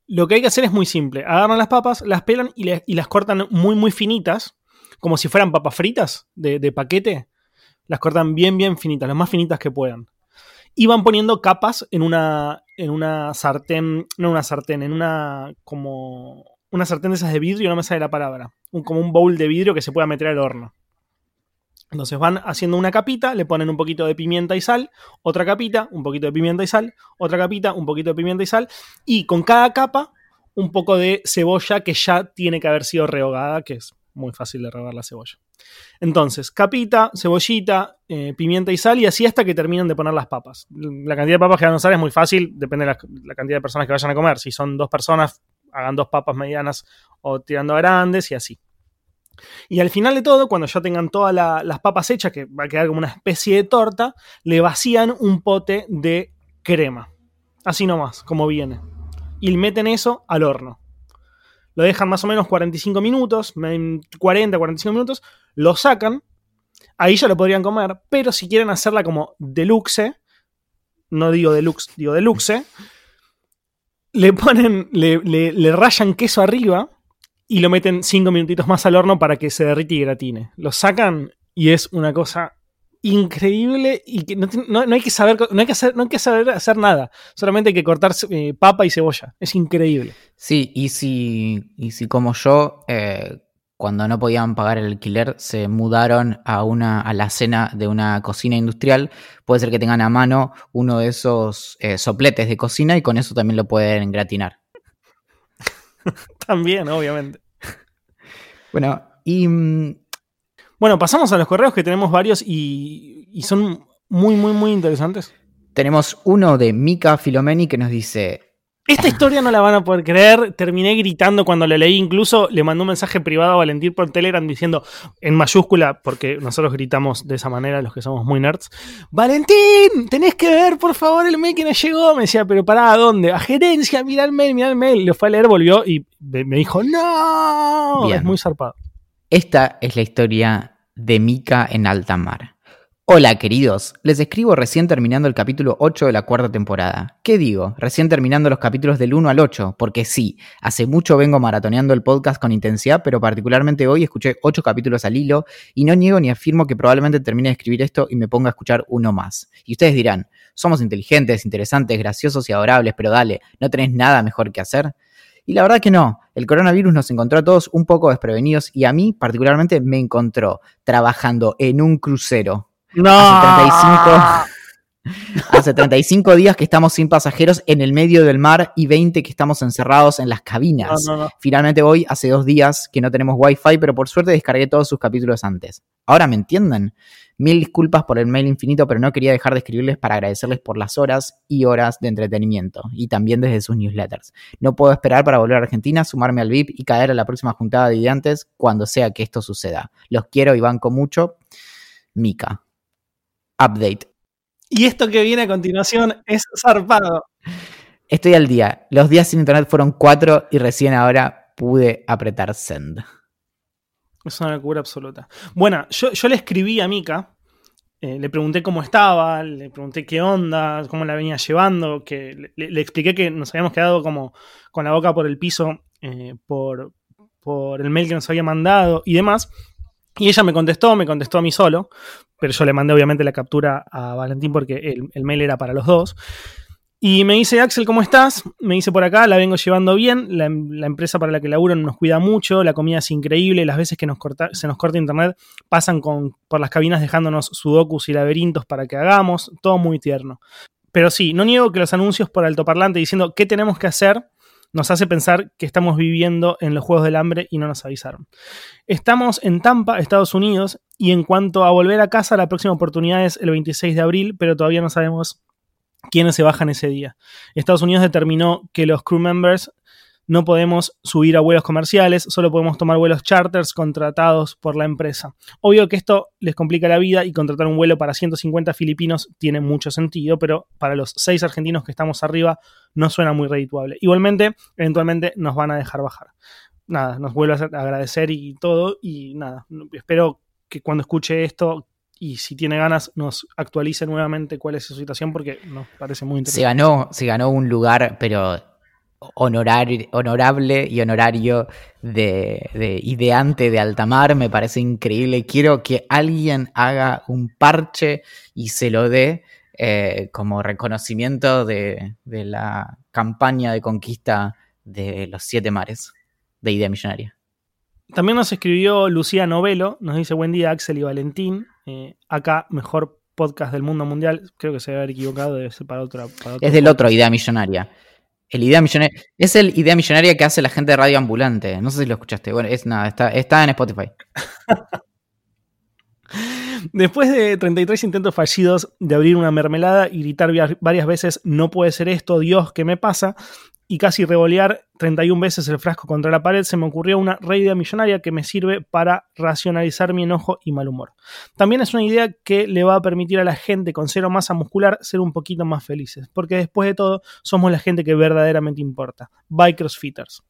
Lo que hay que hacer es muy simple. Agarran las papas, las pelan y, las cortan muy, muy finitas, como si fueran papas fritas de, paquete. Las cortan bien, bien finitas, lo más finitas que puedan y van poniendo capas en una, en una sartén, no una sartén, en una como una sartén de esas de vidrio, no me sale la palabra, como un bowl de vidrio que se pueda meter al horno. Entonces van haciendo una capita, le ponen un poquito de pimienta y sal, otra capita, un poquito de pimienta y sal, otra capita, un poquito de pimienta y sal, y con cada capa un poco de cebolla que ya tiene que haber sido rehogada, que es muy fácil de rehogar la cebolla. Entonces, capita, cebollita, eh, pimienta y sal, y así hasta que terminan de poner las papas. La cantidad de papas que van a usar es muy fácil, depende de la, la cantidad de personas que vayan a comer. Si son dos personas, hagan dos papas medianas o tirando a grandes y así. Y al final de todo, cuando ya tengan todas la- las papas hechas, que va a quedar como una especie de torta, le vacían un pote de crema. Así nomás, como viene. Y meten eso al horno. Lo dejan más o menos 45 minutos, en 40, 45 minutos, lo sacan, ahí ya lo podrían comer, pero si quieren hacerla como deluxe, no digo deluxe, digo deluxe, le ponen, le- le rayan queso arriba y lo meten 5 minutitos más al horno para que se derrite y gratine. Lo sacan y es una cosa increíble y que no, no- no hay que saber no hay que hacer, no hay que saber hacer nada solamente hay que cortar eh, papa y cebolla es increíble
Sí, y si, y si como yo, eh, cuando no podían pagar el alquiler, se mudaron a, una, a la cena de una cocina industrial, puede ser que tengan a mano uno de esos eh, sopletes de cocina y con eso también lo pueden gratinar.
también obviamente
Bueno, y mm,
Bueno, pasamos a los correos que tenemos varios y, y son muy, muy, muy interesantes.
tenemos uno de Mika Filomeni que nos dice,
Esta historia no la van a poder creer. Terminé gritando cuando la leí. Incluso le mandó un mensaje privado a Valentín por Telegram diciendo en mayúscula, porque nosotros gritamos de esa manera los que somos muy nerds. Valentín, tenés que ver por favor el mail que nos llegó. Me decía, pero pará, ¿a dónde? A gerencia, mirá el mail, mirá el mail. Lo fue a leer, volvió y me me dijo, no.
Bien.
Es muy zarpado.
Esta es la historia de Mika en alta mar. Hola queridos, les escribo recién terminando el capítulo 8 de la cuarta temporada. ¿Qué digo? Recién terminando los capítulos del 1 al 8, porque sí, hace mucho vengo maratoneando el podcast con intensidad, pero particularmente hoy escuché 8 capítulos al hilo y no niego ni afirmo que probablemente termine de escribir esto y me ponga a escuchar uno más. Y ustedes dirán, somos inteligentes, interesantes, graciosos y adorables, pero dale, ¿no tenés nada mejor que hacer? Y la verdad que no, el coronavirus nos encontró a todos un poco desprevenidos y a mí particularmente me encontró trabajando en un crucero.
No.
Hace 35, hace 35 días que estamos sin pasajeros en el medio del mar y 20 que estamos encerrados en las cabinas.
No, no, no.
Finalmente hoy, hace dos días que no tenemos wifi, pero por suerte descargué todos sus capítulos antes. Ahora me entienden. Mil disculpas por el mail infinito, pero no quería dejar de escribirles para agradecerles por las horas y horas de entretenimiento, y también desde sus newsletters. No puedo esperar para volver a Argentina, sumarme al VIP y caer a la próxima juntada de ideantes cuando sea que esto suceda. Los quiero y banco mucho. Mika. Update.
Y esto que viene a continuación es zarpado.
Estoy al día. Los días sin internet fueron cuatro y recién ahora pude apretar send.
Es una locura absoluta. Bueno, yo, yo le escribí a Mika, eh, le pregunté cómo estaba, le pregunté qué onda, cómo la venía llevando, que le, le expliqué que nos habíamos quedado como con la boca por el piso eh, por, por el mail que nos había mandado y demás. Y ella me contestó, me contestó a mí solo, pero yo le mandé obviamente la captura a Valentín porque el, mail era para los dos. Y me dice, Axel, ¿cómo estás? Me dice por acá, la vengo llevando bien, la, la, empresa para la que laburo nos cuida mucho, la comida es increíble, las veces que nos corta, se nos corta internet pasan con, por las cabinas dejándonos sudokus y laberintos para que hagamos, todo muy tierno. Pero sí, no niego que los anuncios por altoparlante diciendo qué tenemos que hacer nos hace pensar que estamos viviendo en los Juegos del Hambre y no nos avisaron. Estamos en Tampa, Estados Unidos, y en cuanto a volver a casa, la próxima oportunidad es el 26 de abril, pero todavía no sabemos quiénes se bajan ese día. Estados Unidos determinó que los crew members no podemos subir a vuelos comerciales, solo podemos tomar vuelos charters contratados por la empresa. Obvio que esto les complica la vida y contratar un vuelo para 150 filipinos tiene mucho sentido, pero para los 6 argentinos que estamos arriba no suena muy redituable. Igualmente, eventualmente nos van a dejar bajar. Nada, nos vuelvo a agradecer y todo, y nada, espero que cuando escuche esto y si tiene ganas nos actualice nuevamente cuál es su situación porque nos parece muy interesante.
Se ganó, se ganó un lugar, pero honorar, honorable y honorario de, de, ideante de Altamar, me parece increíble. Quiero que alguien haga un parche y se lo dé eh, como reconocimiento de, de, la campaña de conquista de los siete mares de Idea Millonaria.
También nos escribió Lucía Novelo, nos dice buen día Axel y Valentín, eh, acá mejor podcast del mundo mundial, creo que se debe haber equivocado, debe ser para otro
es del otro Idea Millonaria. El idea millonaria. Es el idea millonaria que hace la gente de Radio Ambulante. No sé si lo escuchaste. Bueno, es nada, está, está en Spotify.
Después de 33 intentos fallidos de abrir una mermelada y gritar varias veces, no puede ser esto, Dios, ¿qué me pasa? Y casi revolear 31 veces el frasco contra la pared, se me ocurrió una idea millonaria que me sirve para racionalizar mi enojo y mal humor. También es una idea que le va a permitir a la gente con cero masa muscular ser un poquito más felices, porque después de todo somos la gente que verdaderamente importa. By CrossFitters.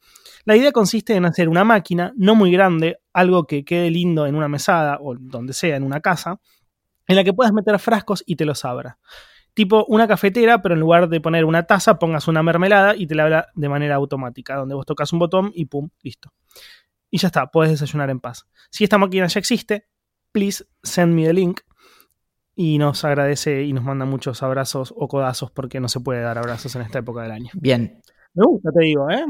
La idea consiste en hacer una máquina no muy grande, algo que quede lindo en una mesada o donde sea, en una casa, en la que puedas meter frascos y te los abra tipo una cafetera, pero en lugar de poner una taza, pongas una mermelada y te la habla de manera automática, donde vos tocas un botón y pum, listo. Y ya está, puedes desayunar en paz. Si esta máquina ya existe, please send me the link. Y nos agradece y nos manda muchos abrazos o codazos porque no se puede dar abrazos en esta época del año.
Bien.
Me gusta, te digo, ¿eh?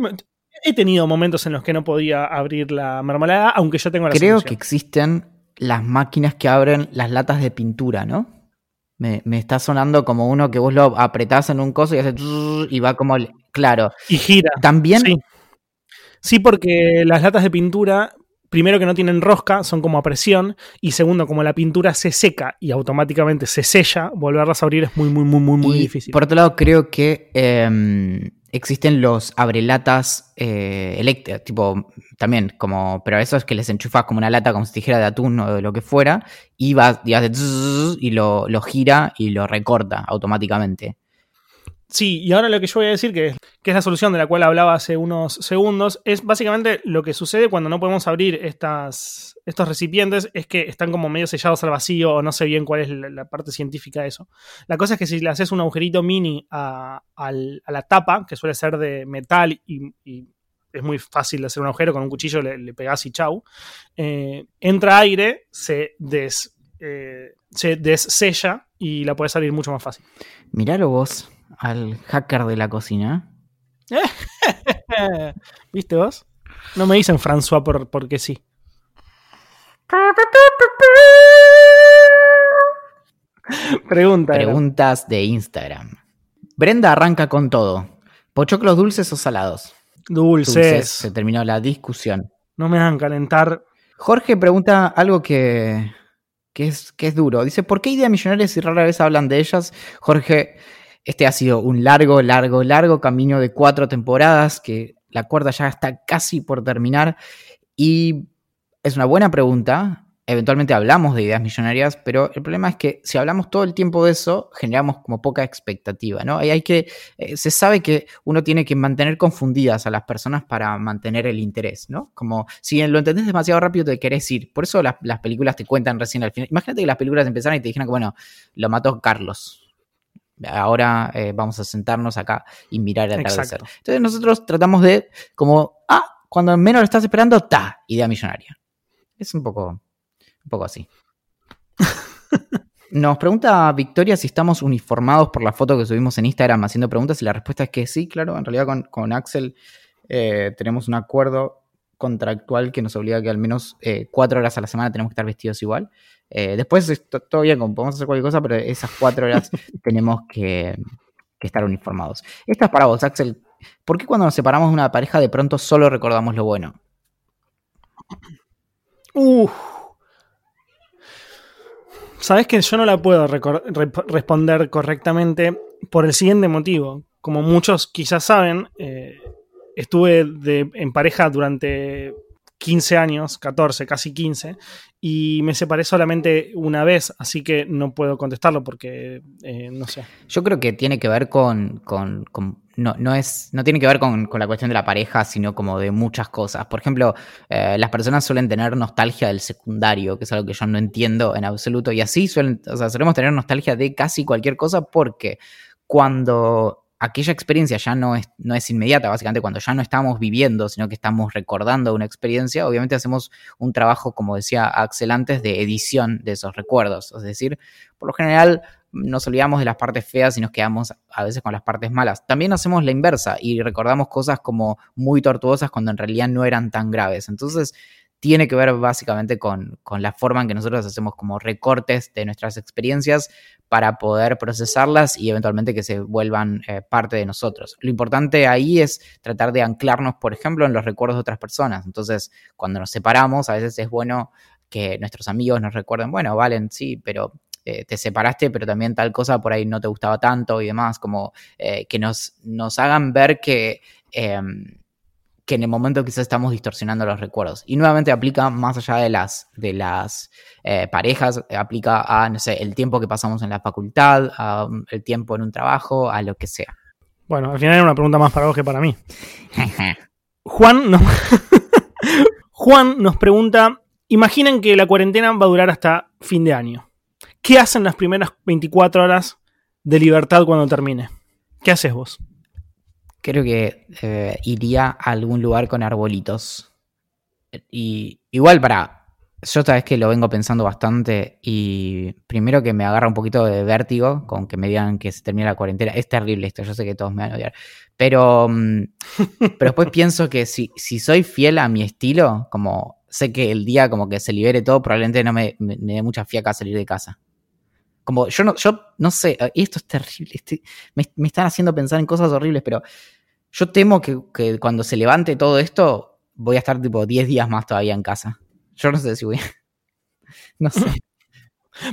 He tenido momentos en los que no podía abrir la mermelada, aunque yo tengo la
Creo
solución.
que existen las máquinas que abren las latas de pintura, ¿no? Me, me, está sonando como uno que vos lo apretás en un coso y hace y va como claro.
Y gira.
También.
Sí. sí, porque las latas de pintura, primero que no tienen rosca, son como a presión. Y segundo, como la pintura se seca y automáticamente se sella, volverlas a abrir es muy, muy, muy, muy, muy
y
difícil.
Por otro lado, creo que eh, existen los abrelatas eh, eléctricos, tipo, también, como, pero eso es que les enchufas como una lata, como si dijera de atún o de lo que fuera, y vas y, hace y lo, lo, gira y lo recorta automáticamente.
Sí, y ahora lo que yo voy a decir, que, que es la solución de la cual hablaba hace unos segundos, es básicamente lo que sucede cuando no podemos abrir estos recipientes, es que están como medio sellados al vacío o no sé bien cuál es la, parte científica de eso. La cosa es que si le haces un agujerito mini a, a, la tapa, que suele ser de metal y, es muy fácil de hacer un agujero, con un cuchillo le, le pegás y chau, eh, entra aire, se, des, eh, se y la puedes salir mucho más fácil.
Miralo vos al hacker de la cocina.
¿Viste vos? No me dicen François por, porque sí. Pregunta.
Preguntas era. de Instagram. Brenda arranca con todo. ¿Pochoclos dulces o salados?
Dulces. dulces.
Se terminó la discusión.
No me hagan calentar.
Jorge pregunta algo que, que, es, que es duro. Dice, ¿por qué idea millonarias si rara vez hablan de ellas? Jorge, este ha sido un largo, largo, largo camino de cuatro temporadas, que la cuarta ya está casi por terminar. Y es una buena pregunta. eventualmente hablamos de ideas millonarias, pero el problema es que si hablamos todo el tiempo de eso, generamos como poca expectativa, ¿no? Hay que, eh, se sabe que uno tiene que mantener confundidas a las personas para mantener el interés, ¿no? Como si lo entendés demasiado rápido te querés ir. Por eso las, películas te cuentan recién al final. Imagínate que las películas empezaran y te dijeran que, bueno, lo mató Carlos. Ahora eh, vamos a sentarnos acá y mirar el atardecer. Entonces nosotros tratamos de, como, ah, cuando menos lo estás esperando, ta, idea millonaria. Es un poco un poco así. Nos pregunta Victoria si estamos uniformados por la foto que subimos en Instagram haciendo preguntas y la respuesta es que sí, claro. En realidad con, Axel eh, tenemos un acuerdo contractual que nos obliga a que al menos eh, cuatro horas a la semana tenemos que estar vestidos igual. Eh, después todo bien, podemos hacer cualquier cosa, pero esas cuatro horas tenemos que, que, estar uniformados. Esta es para vos, Axel. ¿Por qué cuando nos separamos de una pareja de pronto solo recordamos lo bueno?
Uf. Sabes que yo no la puedo responder correctamente por el siguiente motivo. Como muchos quizás saben, eh, estuve en pareja durante 15 años, 14, casi 15, y me separé solamente una vez, así que no puedo contestarlo porque eh, no sé.
Yo creo que tiene que ver con, no, no, es, no tiene que ver con, la cuestión de la pareja, sino como de muchas cosas. Por ejemplo, eh, las personas suelen tener nostalgia del secundario, que es algo que yo no entiendo en absoluto, y así suelen, o sea, solemos tener nostalgia de casi cualquier cosa porque cuando aquella experiencia ya no es, no es inmediata, básicamente cuando ya no estamos viviendo, sino que estamos recordando una experiencia, obviamente hacemos un trabajo, como decía Axel antes, de edición de esos recuerdos. Es decir, por lo general nos olvidamos de las partes feas y nos quedamos a veces con las partes malas. También hacemos la inversa y recordamos cosas como muy tortuosas cuando en realidad no eran tan graves. Entonces, tiene que ver básicamente con, la forma en que nosotros hacemos como recortes de nuestras experiencias para poder procesarlas y eventualmente que se vuelvan eh, parte de nosotros. Lo importante ahí es tratar de anclarnos, por ejemplo, en los recuerdos de otras personas. Entonces, cuando nos separamos, a veces es bueno que nuestros amigos nos recuerden, bueno, Valen, sí, pero eh, te separaste, pero también tal cosa por ahí no te gustaba tanto y demás, como eh, que nos, nos hagan ver que em, que en el momento quizás estamos distorsionando los recuerdos. Y nuevamente aplica más allá de las, de las eh, parejas, aplica a, no sé, el tiempo que pasamos en la facultad, a, um, el tiempo en un trabajo, a lo que sea.
Bueno, al final era una pregunta más para vos que para mí. Juan, Juan nos pregunta, imaginen que la cuarentena va a durar hasta fin de año. ¿Qué hacen las primeras 24 horas de libertad cuando termine? ¿Qué haces vos?
Creo que eh, iría a algún lugar con arbolitos. Y igual para... Yo esta vez que lo vengo pensando bastante y primero que me agarra un poquito de vértigo con que me digan que se termina la cuarentena. Es terrible esto, yo sé que todos me van a odiar. Pero, mm, pero después pienso que si, si soy fiel a mi estilo, como sé que el día como que se libere todo, probablemente no me, me, dé mucha fiaca salir de casa. Como yo no, yo no sé, esto es terrible, este, me, me, están haciendo pensar en cosas horribles, pero yo temo que, cuando se levante todo esto, voy a estar tipo 10 días más todavía en casa. Yo no sé si voy a... No sé.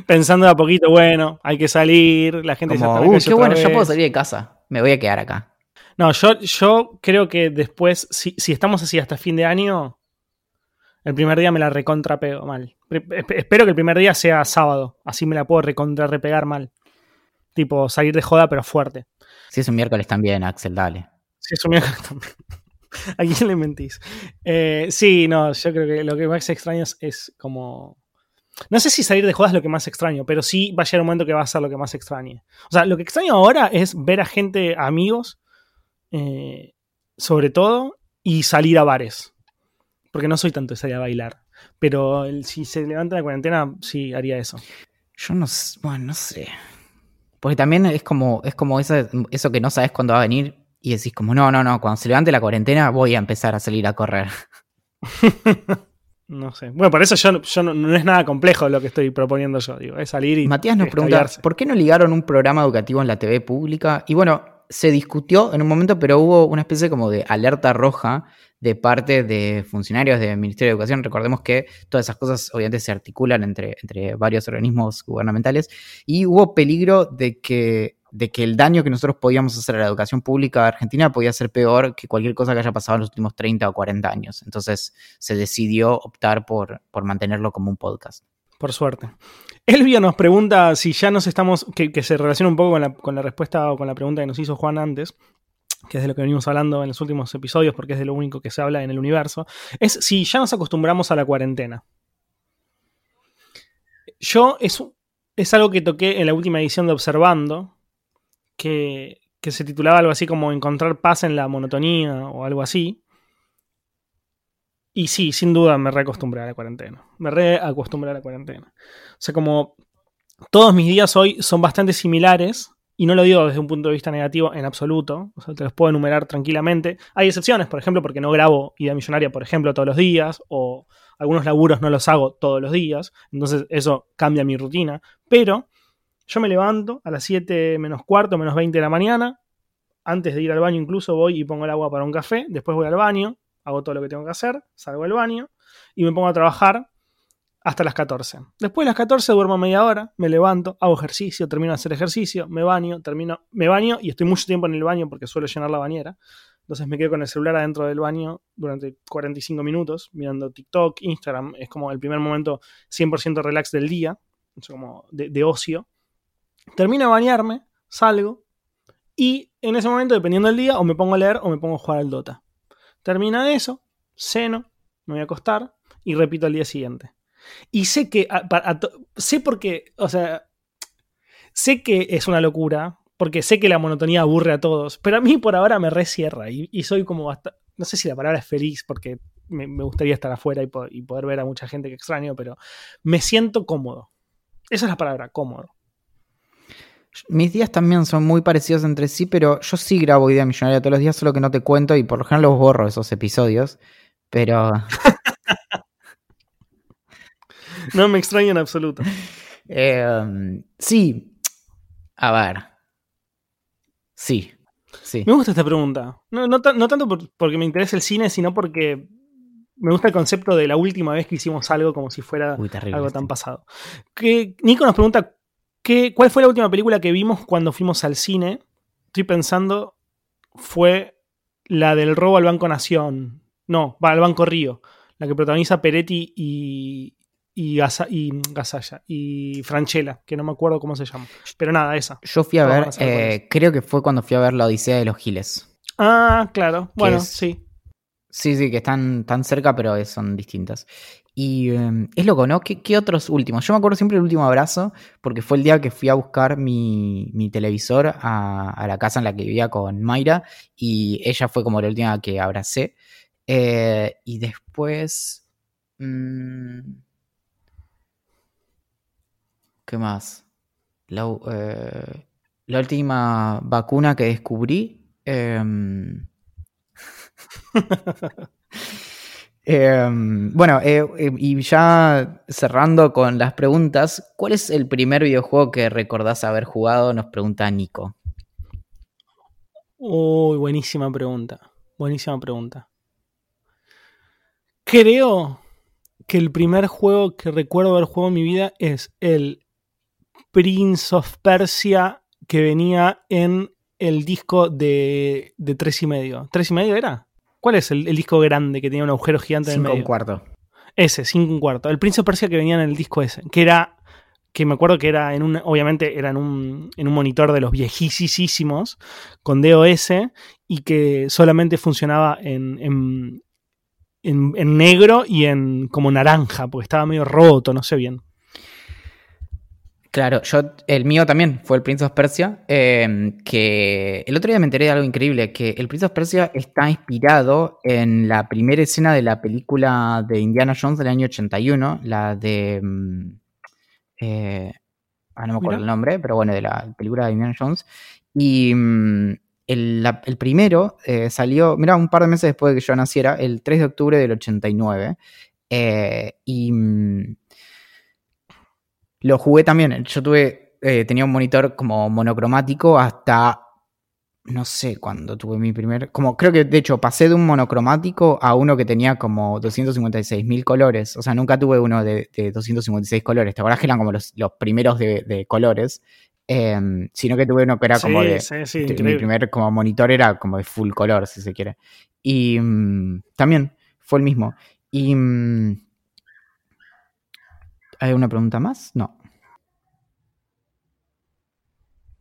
Pensando de a poquito, bueno, hay que salir, la gente
Como, se está qué bueno, yo puedo salir de casa. Me voy a quedar acá.
No, yo, yo creo que después, si, estamos así hasta fin de año, el primer día me la recontrapego mal. Espero que el primer día sea sábado, así me la puedo recontra repegar mal. Tipo, salir de joda, pero fuerte.
Si es un miércoles también, Axel, dale.
Sí, es un también. ¿A quién le mentís? Eh, sí, no, yo creo que lo que más extraño es, como. No sé si salir de jodas es lo que más extraño, pero sí va a llegar un momento que va a ser lo que más extrañe. O sea, lo que extraño ahora es ver a gente, amigos, eh, sobre todo, y salir a bares. Porque no soy tanto de salir a bailar. Pero si se levanta la cuarentena, sí haría eso.
Yo no sé, bueno, no sé. Porque también es como, es como eso, eso que no sabes cuándo va a venir y decís como, no, no, no, cuando se levante la cuarentena voy a empezar a salir a correr.
no sé. Bueno, por eso yo, yo no, es nada complejo lo que estoy proponiendo yo, digo, es salir y...
Matías nos pregunta, ¿por qué no ligaron un programa educativo en la TV pública? Y bueno, se discutió en un momento, pero hubo una especie como de alerta roja de parte de funcionarios del Ministerio de Educación. Recordemos que todas esas cosas obviamente se articulan entre, entre varios organismos gubernamentales y hubo peligro de que de que el daño que nosotros podíamos hacer a la educación pública Argentina podía ser peor que cualquier cosa que haya pasado en los últimos 30 o 40 años. Entonces se decidió optar por, por mantenerlo como un podcast.
Por suerte. Elvia nos pregunta si ya nos estamos, que, se relaciona un poco con la, con la respuesta o con la pregunta que nos hizo Juan antes, que es de lo que venimos hablando en los últimos episodios, porque es de lo único que se habla en el universo, es si ya nos acostumbramos a la cuarentena. Yo es, es algo que toqué en la última edición de Observando, que, que se titulaba algo así como Encontrar paz en la monotonía o algo así. Y sí, sin duda me reacostumbré a la cuarentena. Me reacostumbré a la cuarentena. O sea, como todos mis días hoy son bastante similares, y no lo digo desde un punto de vista negativo en absoluto, o sea, te los puedo enumerar tranquilamente. Hay excepciones, por ejemplo, porque no grabo Idea Millonaria, por ejemplo, todos los días, o algunos laburos no los hago todos los días, entonces eso cambia mi rutina. Pero yo me levanto a las 7 menos cuarto, menos 20 de la mañana, antes de ir al baño incluso voy y pongo el agua para un café, después voy al baño, hago todo lo que tengo que hacer, salgo del baño y me pongo a trabajar hasta las 14. Después de las 14 duermo media hora, me levanto, hago ejercicio, termino de hacer ejercicio, me baño, termino, me baño y estoy mucho tiempo en el baño porque suelo llenar la bañera. Entonces me quedo con el celular adentro del baño durante 45 minutos mirando TikTok, Instagram. Es como el primer momento 100% relax del día, como de, de ocio. Termino de bañarme, salgo y en ese momento, dependiendo del día, o me pongo a leer o me pongo a jugar al Dota. Termina eso, ceno, me voy a acostar y repito al día siguiente. Y sé que, sé porque, o sea, sé que es una locura, porque sé que la monotonía aburre a todos, pero a mí por ahora me recierra y, y soy como hasta, no sé si la palabra es feliz, porque me, gustaría estar afuera y, y, poder ver a mucha gente que extraño, pero me siento cómodo. Esa es la palabra, cómodo.
Mis días también son muy parecidos entre sí, pero yo sí grabo Idea Millonaria todos los días, solo que no te cuento y por lo general los borro esos episodios. Pero.
no me extraña en absoluto.
Em, sí. A ver. Sí. Sí.
Me gusta esta pregunta. No, tanto porque me interesa el cine, sino porque me gusta el concepto de la última vez que hicimos algo como si fuera algo tan pasado. Que Nico nos pregunta ¿Cuál fue la última película que vimos cuando fuimos al cine? Estoy pensando, fue la del robo al Banco Nación. No, va al Banco Río. La que protagoniza Peretti y, y, y Gasalla y Franchella, que no me acuerdo cómo se llama. Pero nada, esa.
Yo fui a ver, eh, creo que fue cuando fui a ver La Odisea de los Giles.
Ah, claro. Bueno, sí.
Sí, sí, que están tan cerca, pero son distintas. Y em, es loco, ¿no? ¿Qué, otros últimos? Yo me acuerdo siempre del último abrazo, porque fue el día que fui a buscar mi, televisor a, la casa en la que vivía con Mayra, y ella fue como la última que abracé. Eh, y después... Mm, ¿Qué más? La, eh, la, última vacuna que descubrí... Em, Em, bueno, eh, eh, y ya cerrando con las preguntas, ¿cuál es el primer videojuego que recordás haber jugado? Nos pregunta Nico.
Uy, buenísima pregunta. Buenísima pregunta. Creo que el primer juego que recuerdo haber jugado en mi vida es el Prince of Persia que venía en el disco de, de tres y medio. ¿Tres y medio era? ¿Cuál es el, disco grande que tenía un agujero gigante en el medio?
un cuarto.
Ese, cinco un cuarto. El Prince of Persia que venía en el disco ese. Que era. Que me acuerdo que era en un. Obviamente era en un, en un monitor de los viejísimos. Con DOS. Y que solamente funcionaba en, en, en negro y en como naranja. Porque estaba medio roto, no sé bien.
Claro, yo, el mío también fue el Prince of Persia, em, que el otro día me enteré de algo increíble, que el Prince of Persia está inspirado en la primera escena de la película de Indiana Jones del año 81, la de... Mm, eh, ah, no me acuerdo el nombre, pero bueno, de la película de Indiana Jones. Y mm, el, primero eh, salió, mira, un par de meses después de que yo naciera, el 3 de octubre del 89. Eh, y lo jugué también. Yo tuve, eh, tenía un monitor como monocromático hasta, no sé cuándo tuve mi primer, como creo que de hecho pasé de un monocromático a uno que tenía como 256 mil colores. O sea, nunca tuve uno de, 256 colores. ¿Te acordás que eran como los, primeros de, colores? Em, sino que tuve uno que era como
Sí,
de.
sí, sí,
que mi primer como monitor era como de full color, si se quiere. Y mm, también fue el mismo. Y. mm, ¿Hay una pregunta más? No.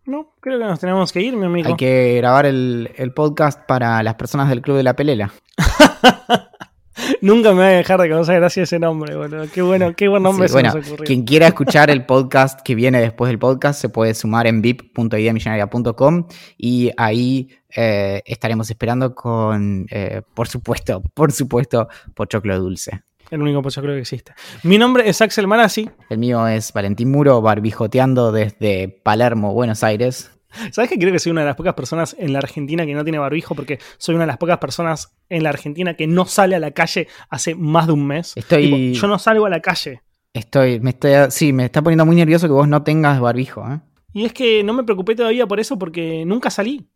No, creo que nos tenemos que ir, mi amigo.
Hay que grabar el, el podcast para las personas del Club de la Pelela.
Nunca me voy a dejar de conocer gracias ese nombre, boludo. Qué bueno, qué buen nombre
Sí,
se
bueno,
nos ocurrió.
quien quiera escuchar el podcast que viene después del podcast se puede sumar en vip.ideamillonaria.com y ahí eh, estaremos esperando con, eh, por supuesto, por supuesto, Pochoclo Dulce.
El único pochoclo que existe. Mi nombre es Axel Marazzi.
El mío es Valentín Muro, barbijoteando desde Palermo, Buenos Aires.
¿Sabes que creo que soy una de las pocas personas en la Argentina que no tiene barbijo? Porque soy una de las pocas personas en la Argentina que no sale a la calle hace más de un mes.
Estoy-
Tipo, yo no salgo a la calle.
Estoy, me estoy, sí, me está poniendo muy nervioso que vos no tengas barbijo, ¿eh?
Y es que no me preocupé todavía por eso porque nunca salí.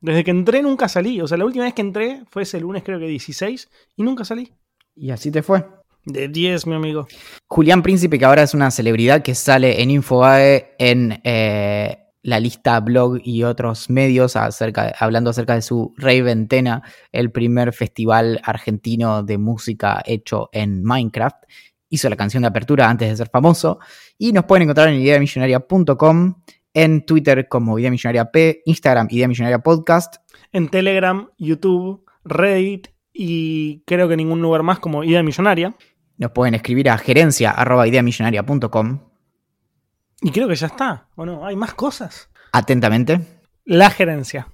Desde que entré nunca salí. O sea, la última vez que entré fue ese lunes creo que 16 y nunca salí.
Y así te fue.
De 10, mi amigo.
Julián Príncipe, que ahora es una celebridad que sale en Infobae en eh, la lista blog y otros medios acerca, hablando acerca de su Rey Ventena, el primer festival argentino de música hecho en Minecraft. Hizo la canción de apertura antes de ser famoso. Y nos pueden encontrar en ideamillonaria.com, en Twitter como Idea Millonaria P, Instagram Idea Millonaria Podcast.
En Telegram, YouTube, Reddit y creo que ningún lugar más como Idea Millonaria.
Nos pueden escribir a gerencia arroba ideamillonaria.com.
Y creo que ya está. ¿O no? ¿Hay más cosas?
Atentamente.
La gerencia.